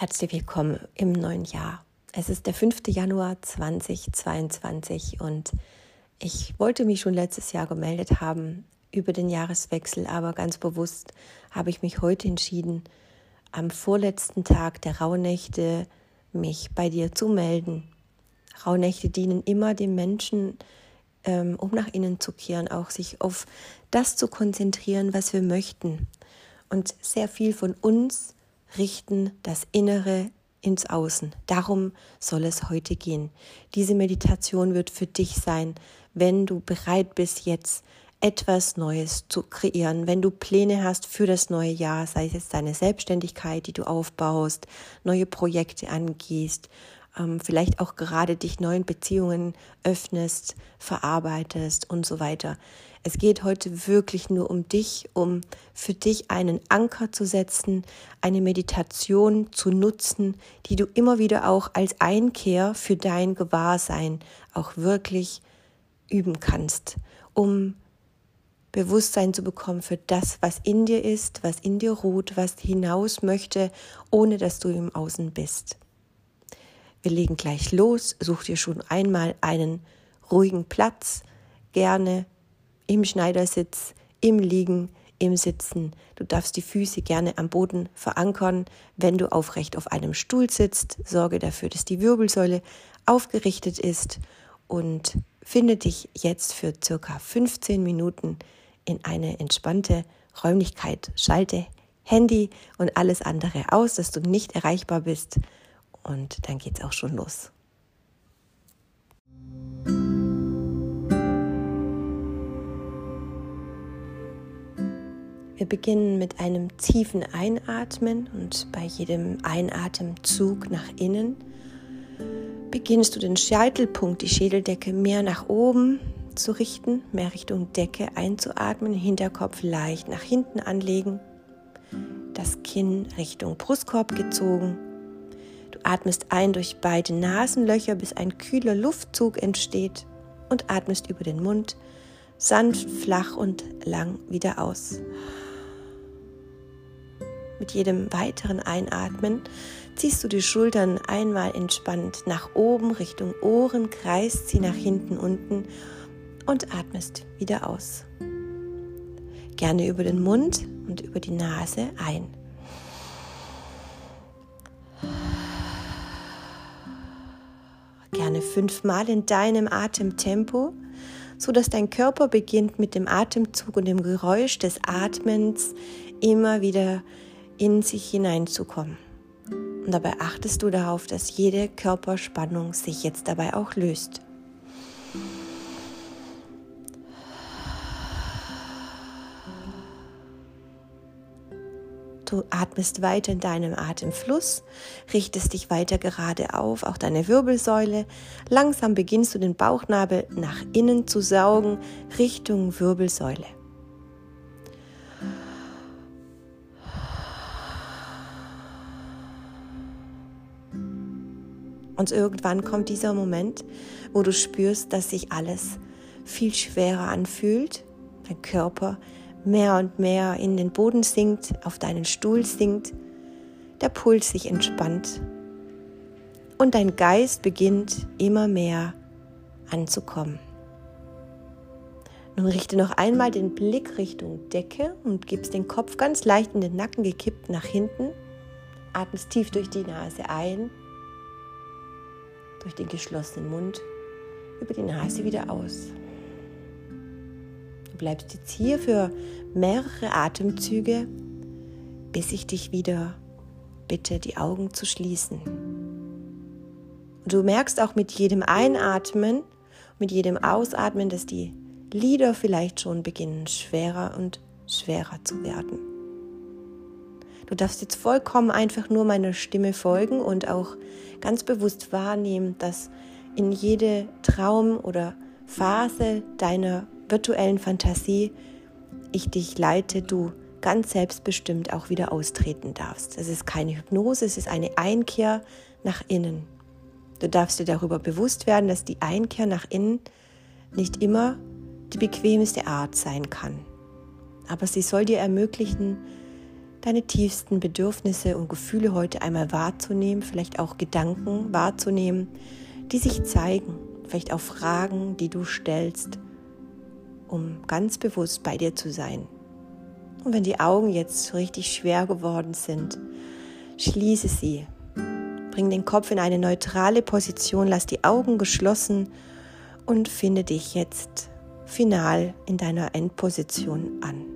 Herzlich willkommen im neuen Jahr. Es ist der 5. Januar 2022 und ich wollte mich schon letztes Jahr gemeldet haben über den Jahreswechsel, aber ganz bewusst habe ich mich heute entschieden, am vorletzten Tag der Rauhnächte mich bei dir zu melden. Rauhnächte dienen immer dem Menschen, ähm, um nach innen zu kehren, auch sich auf das zu konzentrieren, was wir möchten. Und sehr viel von uns richten das Innere ins Außen. Darum soll es heute gehen. Diese Meditation wird für dich sein, wenn du bereit bist, jetzt etwas Neues zu kreieren, wenn du Pläne hast für das neue Jahr, sei es jetzt deine Selbstständigkeit, die du aufbaust, neue Projekte angehst, ähm, vielleicht auch gerade dich neuen Beziehungen öffnest, verarbeitest und so weiter. Es geht heute wirklich nur um dich, um für dich einen Anker zu setzen, eine Meditation zu nutzen, die du immer wieder auch als Einkehr für dein Gewahrsein auch wirklich üben kannst, um Bewusstsein zu bekommen für das, was in dir ist, was in dir ruht, was hinaus möchte, ohne dass du im Außen bist. Wir legen gleich los, such dir schon einmal einen ruhigen Platz, gerne im Schneidersitz, im Liegen, im Sitzen. Du darfst die Füße gerne am Boden verankern. Wenn du aufrecht auf einem Stuhl sitzt, sorge dafür, dass die Wirbelsäule aufgerichtet ist und finde dich jetzt für circa 15 Minuten in eine entspannte Räumlichkeit. Schalte Handy und alles andere aus, dass du nicht erreichbar bist. Und dann geht's auch schon los. Wir beginnen mit einem tiefen Einatmen und bei jedem Einatemzug nach innen beginnst du den Scheitelpunkt, die Schädeldecke mehr nach oben zu richten, mehr Richtung Decke einzuatmen, Hinterkopf leicht nach hinten anlegen, das Kinn Richtung Brustkorb gezogen. Du atmest ein durch beide Nasenlöcher, bis ein kühler Luftzug entsteht und atmest über den Mund sanft, flach und lang wieder aus. Mit jedem weiteren Einatmen ziehst du die Schultern einmal entspannt nach oben Richtung Ohren, kreist sie nach hinten unten und atmest wieder aus. Gerne über den Mund und über die Nase ein. Gerne fünfmal in deinem Atemtempo, so dass dein Körper beginnt mit dem Atemzug und dem Geräusch des Atmens immer wieder in sich hineinzukommen. Und dabei achtest du darauf, dass jede Körperspannung sich jetzt dabei auch löst. Du atmest weiter in deinem Atemfluss, richtest dich weiter gerade auf, auch deine Wirbelsäule. Langsam beginnst du den Bauchnabel nach innen zu saugen, Richtung Wirbelsäule. Und irgendwann kommt dieser Moment, wo du spürst, dass sich alles viel schwerer anfühlt, dein Körper mehr und mehr in den Boden sinkt, auf deinen Stuhl sinkt, der Puls sich entspannt und dein Geist beginnt immer mehr anzukommen. Nun richte noch einmal den Blick Richtung Decke und gibst den Kopf ganz leicht in den Nacken gekippt nach hinten. Atmest tief durch die Nase ein durch den geschlossenen Mund über die Nase wieder aus. Du bleibst jetzt hier für mehrere Atemzüge, bis ich dich wieder bitte, die Augen zu schließen. Und du merkst auch mit jedem Einatmen, mit jedem Ausatmen, dass die Lieder vielleicht schon beginnen schwerer und schwerer zu werden. Du darfst jetzt vollkommen einfach nur meiner Stimme folgen und auch ganz bewusst wahrnehmen, dass in jede Traum oder Phase deiner virtuellen Fantasie ich dich leite, du ganz selbstbestimmt auch wieder austreten darfst. Es ist keine Hypnose, es ist eine Einkehr nach innen. Du darfst dir darüber bewusst werden, dass die Einkehr nach innen nicht immer die bequemste Art sein kann. Aber sie soll dir ermöglichen, deine tiefsten Bedürfnisse und Gefühle heute einmal wahrzunehmen, vielleicht auch Gedanken wahrzunehmen, die sich zeigen, vielleicht auch Fragen, die du stellst, um ganz bewusst bei dir zu sein. Und wenn die Augen jetzt richtig schwer geworden sind, schließe sie. Bring den Kopf in eine neutrale Position, lass die Augen geschlossen und finde dich jetzt final in deiner Endposition an.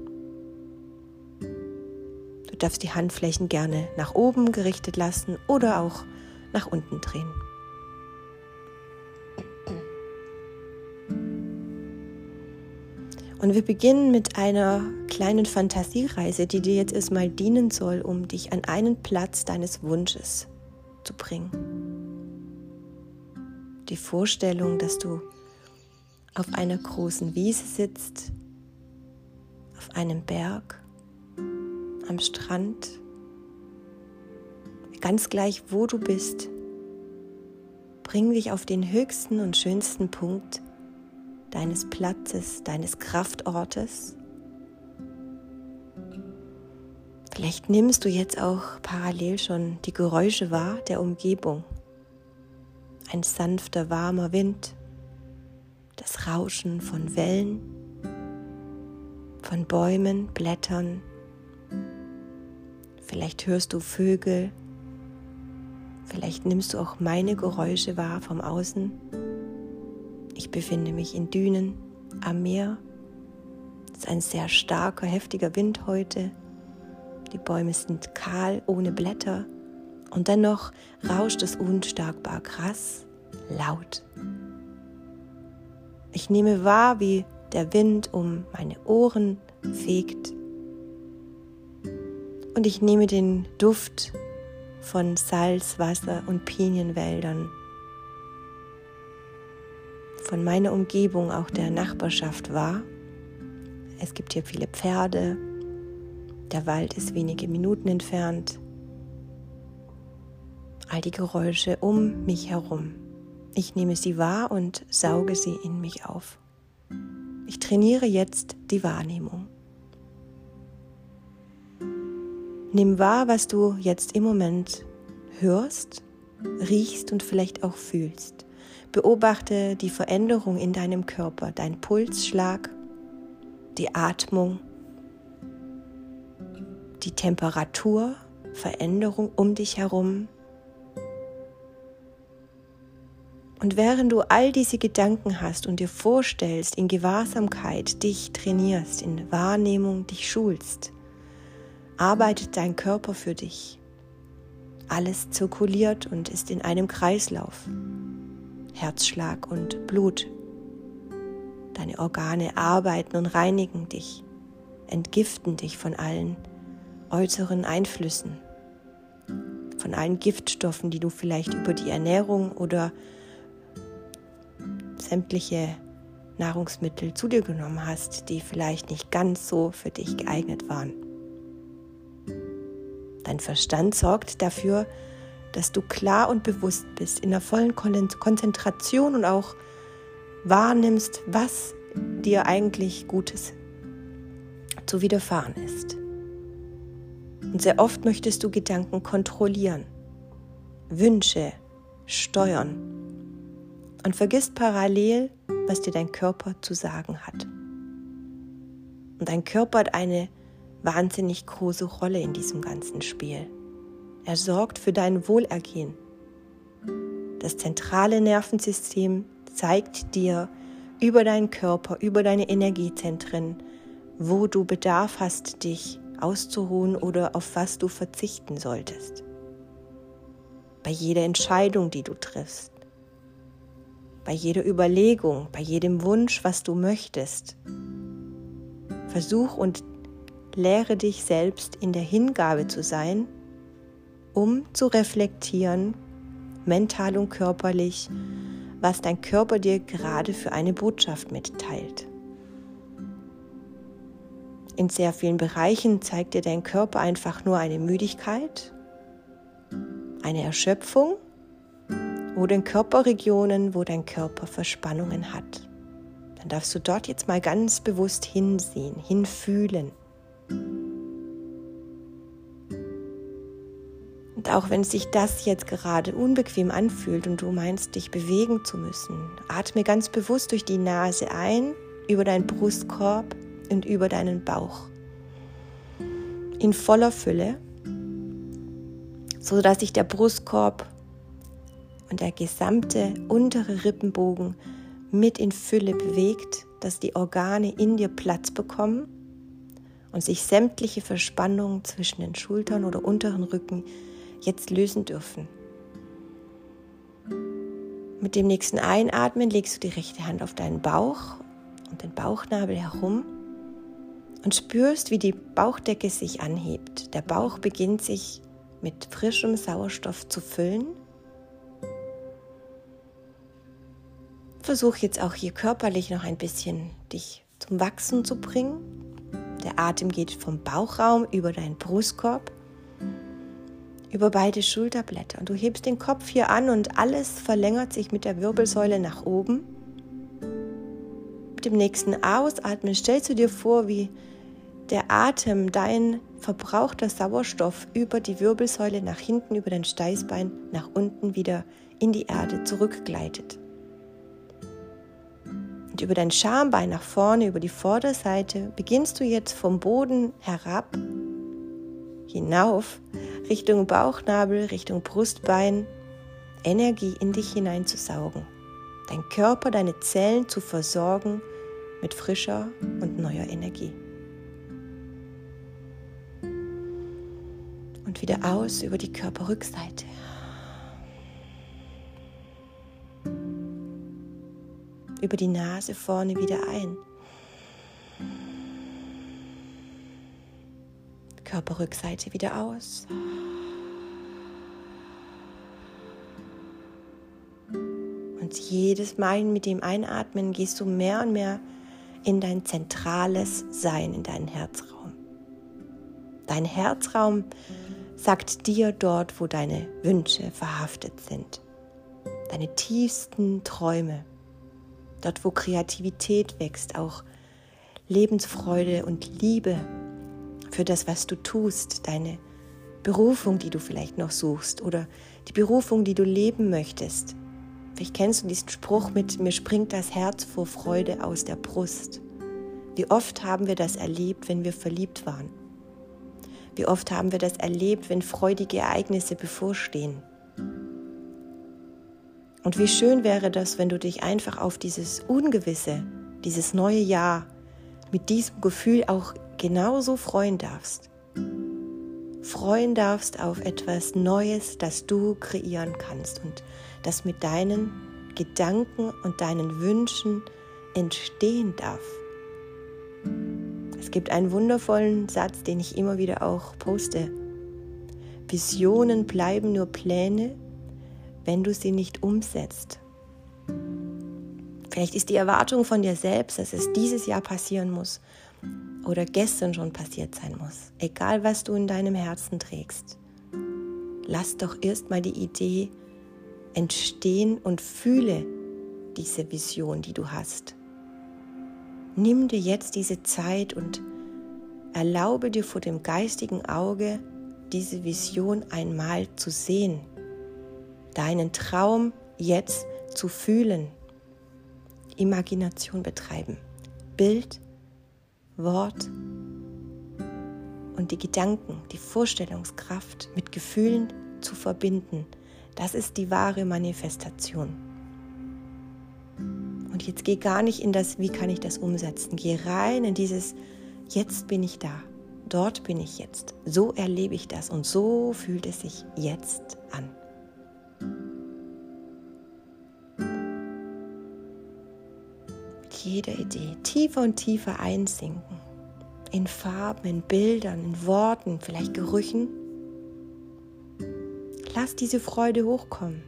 Darfst die Handflächen gerne nach oben gerichtet lassen oder auch nach unten drehen. Und wir beginnen mit einer kleinen Fantasiereise, die dir jetzt erstmal dienen soll, um dich an einen Platz deines Wunsches zu bringen. Die Vorstellung, dass du auf einer großen Wiese sitzt, auf einem Berg, am Strand, ganz gleich wo du bist, bring dich auf den höchsten und schönsten Punkt deines Platzes, deines Kraftortes. Vielleicht nimmst du jetzt auch parallel schon die Geräusche wahr der Umgebung. Ein sanfter, warmer Wind, das Rauschen von Wellen, von Bäumen, Blättern. Vielleicht hörst du Vögel, vielleicht nimmst du auch meine Geräusche wahr vom Außen. Ich befinde mich in Dünen am Meer. Es ist ein sehr starker, heftiger Wind heute. Die Bäume sind kahl, ohne Blätter. Und dennoch rauscht es unstarkbar krass, laut. Ich nehme wahr, wie der Wind um meine Ohren fegt. Und ich nehme den Duft von Salz, Wasser und Pinienwäldern von meiner Umgebung, auch der Nachbarschaft wahr. Es gibt hier viele Pferde, der Wald ist wenige Minuten entfernt. All die Geräusche um mich herum. Ich nehme sie wahr und sauge sie in mich auf. Ich trainiere jetzt die Wahrnehmung. Nimm wahr, was du jetzt im Moment hörst, riechst und vielleicht auch fühlst. Beobachte die Veränderung in deinem Körper, dein Pulsschlag, die Atmung, die Temperatur, Veränderung um dich herum. Und während du all diese Gedanken hast und dir vorstellst, in Gewahrsamkeit dich trainierst, in Wahrnehmung dich schulst, arbeitet dein Körper für dich. Alles zirkuliert und ist in einem Kreislauf. Herzschlag und Blut. Deine Organe arbeiten und reinigen dich, entgiften dich von allen äußeren Einflüssen, von allen Giftstoffen, die du vielleicht über die Ernährung oder sämtliche Nahrungsmittel zu dir genommen hast, die vielleicht nicht ganz so für dich geeignet waren. Dein Verstand sorgt dafür, dass du klar und bewusst bist, in der vollen Konzentration und auch wahrnimmst, was dir eigentlich Gutes zu widerfahren ist. Und sehr oft möchtest du Gedanken kontrollieren, Wünsche steuern und vergisst parallel, was dir dein Körper zu sagen hat. Und dein Körper hat eine wahnsinnig große Rolle in diesem ganzen Spiel. Er sorgt für dein Wohlergehen. Das zentrale Nervensystem zeigt dir über deinen Körper, über deine Energiezentren, wo du Bedarf hast, dich auszuruhen oder auf was du verzichten solltest. Bei jeder Entscheidung, die du triffst, bei jeder Überlegung, bei jedem Wunsch, was du möchtest. Versuch und lehre dich selbst in der Hingabe zu sein um zu reflektieren, mental und körperlich, was dein Körper dir gerade für eine Botschaft mitteilt. In sehr vielen Bereichen zeigt dir dein Körper einfach nur eine Müdigkeit, eine Erschöpfung oder in Körperregionen, wo dein Körper Verspannungen hat. Dann darfst du dort jetzt mal ganz bewusst hinsehen, hinfühlen. Auch wenn sich das jetzt gerade unbequem anfühlt und du meinst, dich bewegen zu müssen, atme ganz bewusst durch die Nase ein, über deinen Brustkorb und über deinen Bauch. In voller Fülle, so dass sich der Brustkorb und der gesamte untere Rippenbogen mit in Fülle bewegt, dass die Organe in dir Platz bekommen und sich sämtliche Verspannungen zwischen den Schultern oder unteren Rücken jetzt lösen dürfen. Mit dem nächsten Einatmen legst du die rechte Hand auf deinen Bauch und den Bauchnabel herum und spürst, wie die Bauchdecke sich anhebt. Der Bauch beginnt sich mit frischem Sauerstoff zu füllen. Versuch jetzt auch hier körperlich noch ein bisschen dich zum Wachsen zu bringen. Der Atem geht vom Bauchraum über deinen Brustkorb über beide Schulterblätter. Und du hebst den Kopf hier an und alles verlängert sich mit der Wirbelsäule nach oben. Mit dem nächsten Ausatmen stellst du dir vor, wie der Atem, dein verbrauchter Sauerstoff über die Wirbelsäule nach hinten, über dein Steißbein, nach unten wieder in die Erde zurückgleitet. Und über dein Schambein nach vorne, über die Vorderseite, beginnst du jetzt vom Boden herab, hinauf Richtung Bauchnabel, Richtung Brustbein, Energie in dich hineinzusaugen, dein Körper, deine Zellen zu versorgen mit frischer und neuer Energie. Und wieder aus über die Körperrückseite. Über die Nase vorne wieder ein. Körperrückseite wieder aus. Und jedes Mal mit dem Einatmen gehst du mehr und mehr in dein zentrales Sein, in deinen Herzraum. Dein Herzraum sagt dir dort, wo deine Wünsche verhaftet sind. Deine tiefsten Träume. Dort, wo Kreativität wächst, auch Lebensfreude und Liebe für das, was du tust, deine Berufung, die du vielleicht noch suchst oder die Berufung, die du leben möchtest. Vielleicht kennst du diesen Spruch mit mir springt das Herz vor Freude aus der Brust. Wie oft haben wir das erlebt, wenn wir verliebt waren? Wie oft haben wir das erlebt, wenn freudige Ereignisse bevorstehen? Und wie schön wäre das, wenn du dich einfach auf dieses Ungewisse, dieses neue Jahr mit diesem Gefühl auch genauso freuen darfst. Freuen darfst auf etwas Neues, das du kreieren kannst und das mit deinen Gedanken und deinen Wünschen entstehen darf. Es gibt einen wundervollen Satz, den ich immer wieder auch poste. Visionen bleiben nur Pläne, wenn du sie nicht umsetzt. Vielleicht ist die Erwartung von dir selbst, dass es dieses Jahr passieren muss oder gestern schon passiert sein muss. Egal, was du in deinem Herzen trägst. Lass doch erstmal die Idee entstehen und fühle diese Vision, die du hast. Nimm dir jetzt diese Zeit und erlaube dir vor dem geistigen Auge diese Vision einmal zu sehen, deinen Traum jetzt zu fühlen. Imagination betreiben. Bild, Wort und die Gedanken, die Vorstellungskraft mit Gefühlen zu verbinden. Das ist die wahre Manifestation. Und jetzt geh gar nicht in das, wie kann ich das umsetzen. Geh rein in dieses, jetzt bin ich da, dort bin ich jetzt. So erlebe ich das und so fühlt es sich jetzt an. Jeder Idee tiefer und tiefer einsinken. In Farben, in Bildern, in Worten, vielleicht Gerüchen. Lass diese Freude hochkommen.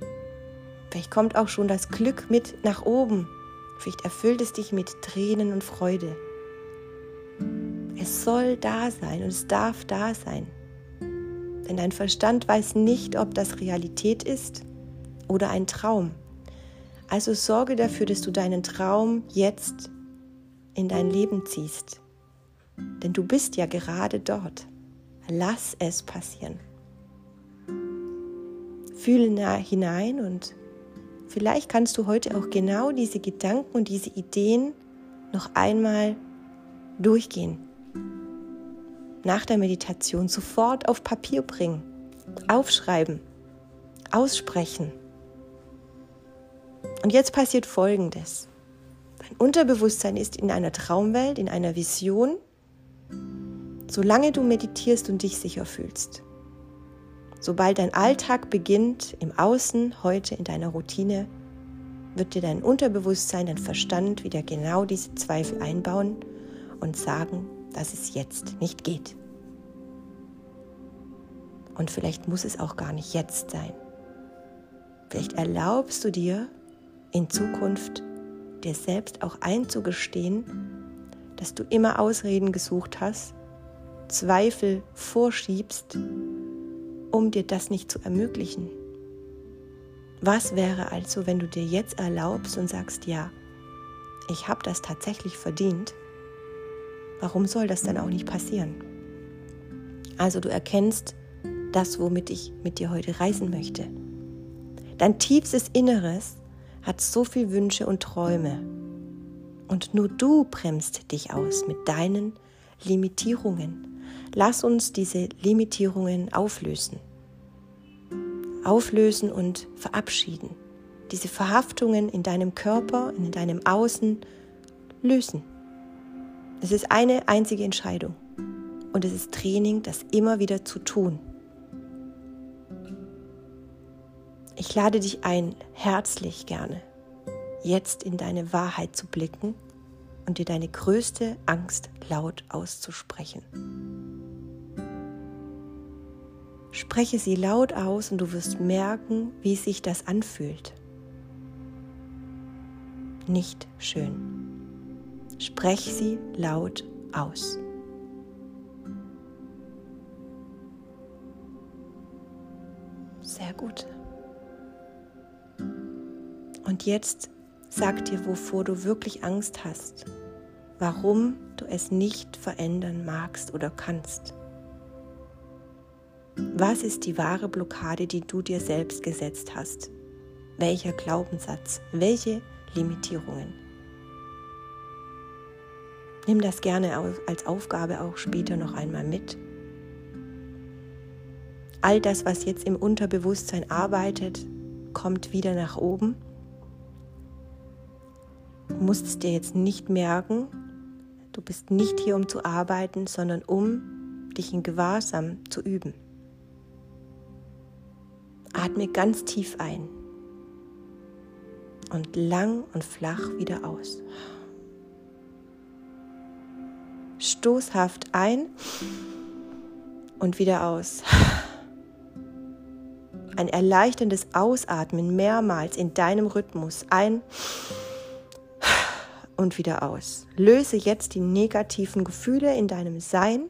Vielleicht kommt auch schon das Glück mit nach oben. Vielleicht erfüllt es dich mit Tränen und Freude. Es soll da sein und es darf da sein. Denn dein Verstand weiß nicht, ob das Realität ist oder ein Traum. Also sorge dafür, dass du deinen Traum jetzt in dein Leben ziehst. Denn du bist ja gerade dort. Lass es passieren. Fühle hinein und vielleicht kannst du heute auch genau diese Gedanken und diese Ideen noch einmal durchgehen. Nach der Meditation sofort auf Papier bringen, aufschreiben, aussprechen. Und jetzt passiert Folgendes. Dein Unterbewusstsein ist in einer Traumwelt, in einer Vision, solange du meditierst und dich sicher fühlst. Sobald dein Alltag beginnt, im Außen, heute in deiner Routine, wird dir dein Unterbewusstsein, dein Verstand wieder genau diese Zweifel einbauen und sagen, dass es jetzt nicht geht. Und vielleicht muss es auch gar nicht jetzt sein. Vielleicht erlaubst du dir in Zukunft dir selbst auch einzugestehen, dass du immer Ausreden gesucht hast, Zweifel vorschiebst um dir das nicht zu ermöglichen? Was wäre also, wenn du dir jetzt erlaubst und sagst, ja, ich habe das tatsächlich verdient? Warum soll das dann auch nicht passieren? Also du erkennst das, womit ich mit dir heute reisen möchte. Dein tiefstes Inneres hat so viele Wünsche und Träume. Und nur du bremst dich aus mit deinen Limitierungen. Lass uns diese Limitierungen auflösen. Auflösen und verabschieden. Diese Verhaftungen in deinem Körper, in deinem Außen lösen. Es ist eine einzige Entscheidung. Und es ist Training, das immer wieder zu tun. Ich lade dich ein, herzlich gerne, jetzt in deine Wahrheit zu blicken und dir deine größte Angst laut auszusprechen. Spreche sie laut aus und du wirst merken, wie sich das anfühlt. Nicht schön. Sprech sie laut aus. Sehr gut. Und jetzt sag dir, wovor du wirklich Angst hast, warum du es nicht verändern magst oder kannst. Was ist die wahre Blockade, die du dir selbst gesetzt hast? Welcher Glaubenssatz? Welche Limitierungen? Nimm das gerne als Aufgabe auch später noch einmal mit. All das, was jetzt im Unterbewusstsein arbeitet, kommt wieder nach oben. Du musst es dir jetzt nicht merken. Du bist nicht hier, um zu arbeiten, sondern um dich in Gewahrsam zu üben. Atme ganz tief ein und lang und flach wieder aus. Stoßhaft ein und wieder aus. Ein erleichterndes Ausatmen mehrmals in deinem Rhythmus ein und wieder aus. Löse jetzt die negativen Gefühle in deinem Sein.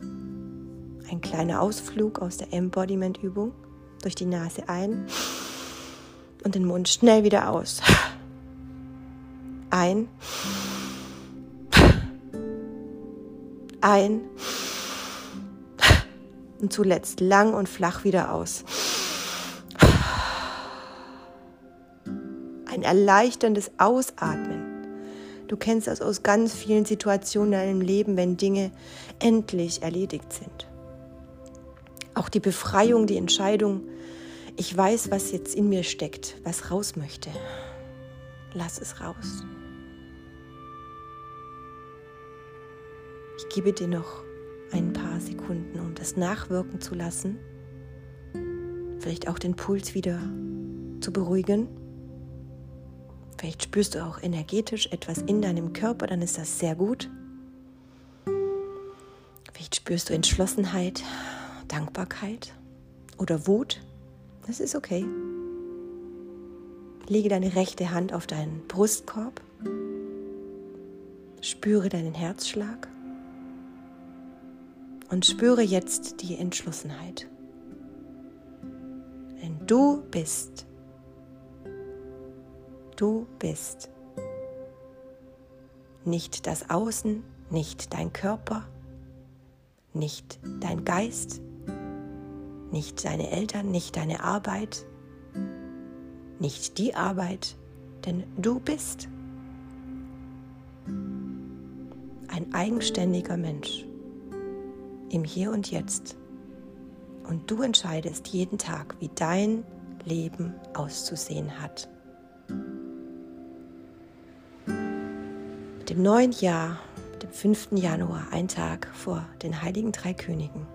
Ein kleiner Ausflug aus der Embodiment-Übung durch die Nase ein und den Mund schnell wieder aus. Ein. Ein. Und zuletzt lang und flach wieder aus. Ein erleichterndes Ausatmen. Du kennst das aus ganz vielen Situationen in deinem Leben, wenn Dinge endlich erledigt sind. Auch die Befreiung, die Entscheidung, ich weiß, was jetzt in mir steckt, was raus möchte. Lass es raus. Ich gebe dir noch ein paar Sekunden, um das nachwirken zu lassen. Vielleicht auch den Puls wieder zu beruhigen. Vielleicht spürst du auch energetisch etwas in deinem Körper, dann ist das sehr gut. Vielleicht spürst du Entschlossenheit, Dankbarkeit oder Wut. Das ist okay. Lege deine rechte Hand auf deinen Brustkorb. Spüre deinen Herzschlag. Und spüre jetzt die Entschlossenheit. Denn du bist. Du bist. Nicht das Außen, nicht dein Körper, nicht dein Geist, nicht deine Eltern, nicht deine Arbeit, nicht die Arbeit, denn du bist ein eigenständiger Mensch im Hier und Jetzt. Und du entscheidest jeden Tag, wie dein Leben auszusehen hat. Dem neuen Jahr, dem 5. Januar, ein Tag vor den heiligen drei Königen,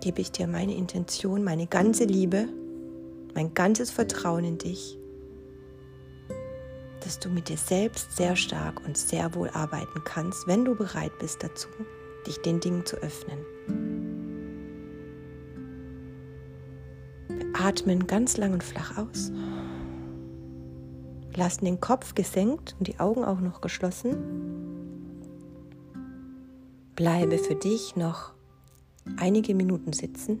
gebe ich dir meine Intention, meine ganze Liebe, mein ganzes Vertrauen in dich, dass du mit dir selbst sehr stark und sehr wohl arbeiten kannst, wenn du bereit bist dazu, dich den Dingen zu öffnen. Wir atmen ganz lang und flach aus. Lassen den Kopf gesenkt und die Augen auch noch geschlossen. Bleibe für dich noch einige Minuten sitzen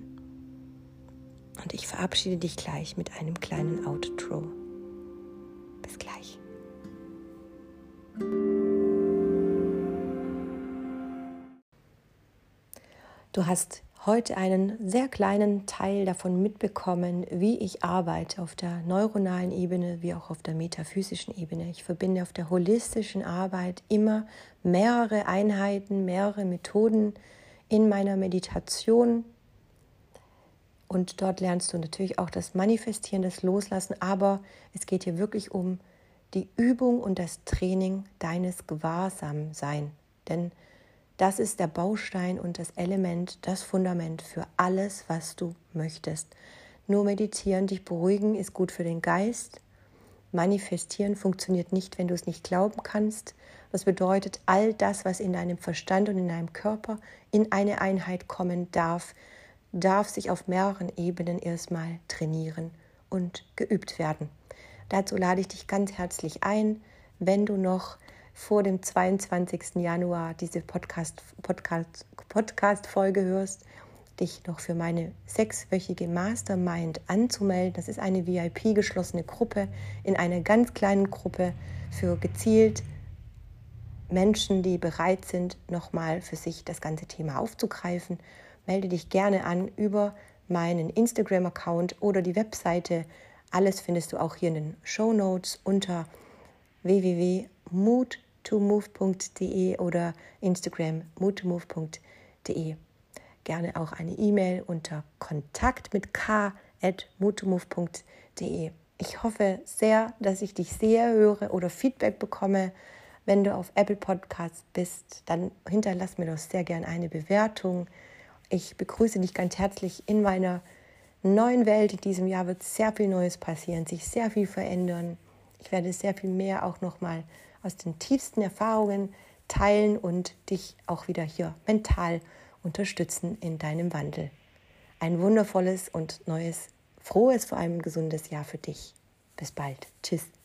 und ich verabschiede dich gleich mit einem kleinen Outro. Bis gleich. Du hast heute einen sehr kleinen Teil davon mitbekommen, wie ich arbeite auf der neuronalen Ebene wie auch auf der metaphysischen Ebene. Ich verbinde auf der holistischen Arbeit immer mehrere Einheiten, mehrere Methoden in meiner Meditation. Und dort lernst du natürlich auch das Manifestieren, das Loslassen, aber es geht hier wirklich um die Übung und das Training deines Gewahrsamsein. Denn das ist der Baustein und das Element, das Fundament für alles, was du möchtest. Nur meditieren, dich beruhigen ist gut für den Geist. Manifestieren funktioniert nicht, wenn du es nicht glauben kannst. Das bedeutet, all das, was in deinem Verstand und in deinem Körper in eine Einheit kommen darf, darf sich auf mehreren Ebenen erstmal trainieren und geübt werden. Dazu lade ich dich ganz herzlich ein, wenn du noch vor dem 22. Januar diese Podcast-Folge Podcast, hörst, dich noch für meine sechswöchige Mastermind anzumelden. Das ist eine VIP-geschlossene Gruppe in einer ganz kleinen Gruppe für gezielt Menschen, die bereit sind, nochmal für sich das ganze Thema aufzugreifen. Melde dich gerne an über meinen Instagram-Account oder die Webseite. Alles findest du auch hier in den Show Notes unter www.moodtomove.de oder Instagram moodtomove.de. Gerne auch eine E-Mail unter kontakt mit k at. Ich hoffe sehr, dass ich dich sehr höre oder Feedback bekomme. Wenn du auf Apple Podcasts bist, dann hinterlass mir doch sehr gerne eine Bewertung. Ich begrüße dich ganz herzlich in meiner neuen Welt. In diesem Jahr wird sehr viel Neues passieren, sich sehr viel verändern. Ich werde sehr viel mehr auch nochmal aus den tiefsten Erfahrungen teilen und dich auch wieder hier mental unterstützen in deinem Wandel. Ein wundervolles und neues, frohes, vor allem gesundes Jahr für dich. Bis bald. Tschüss.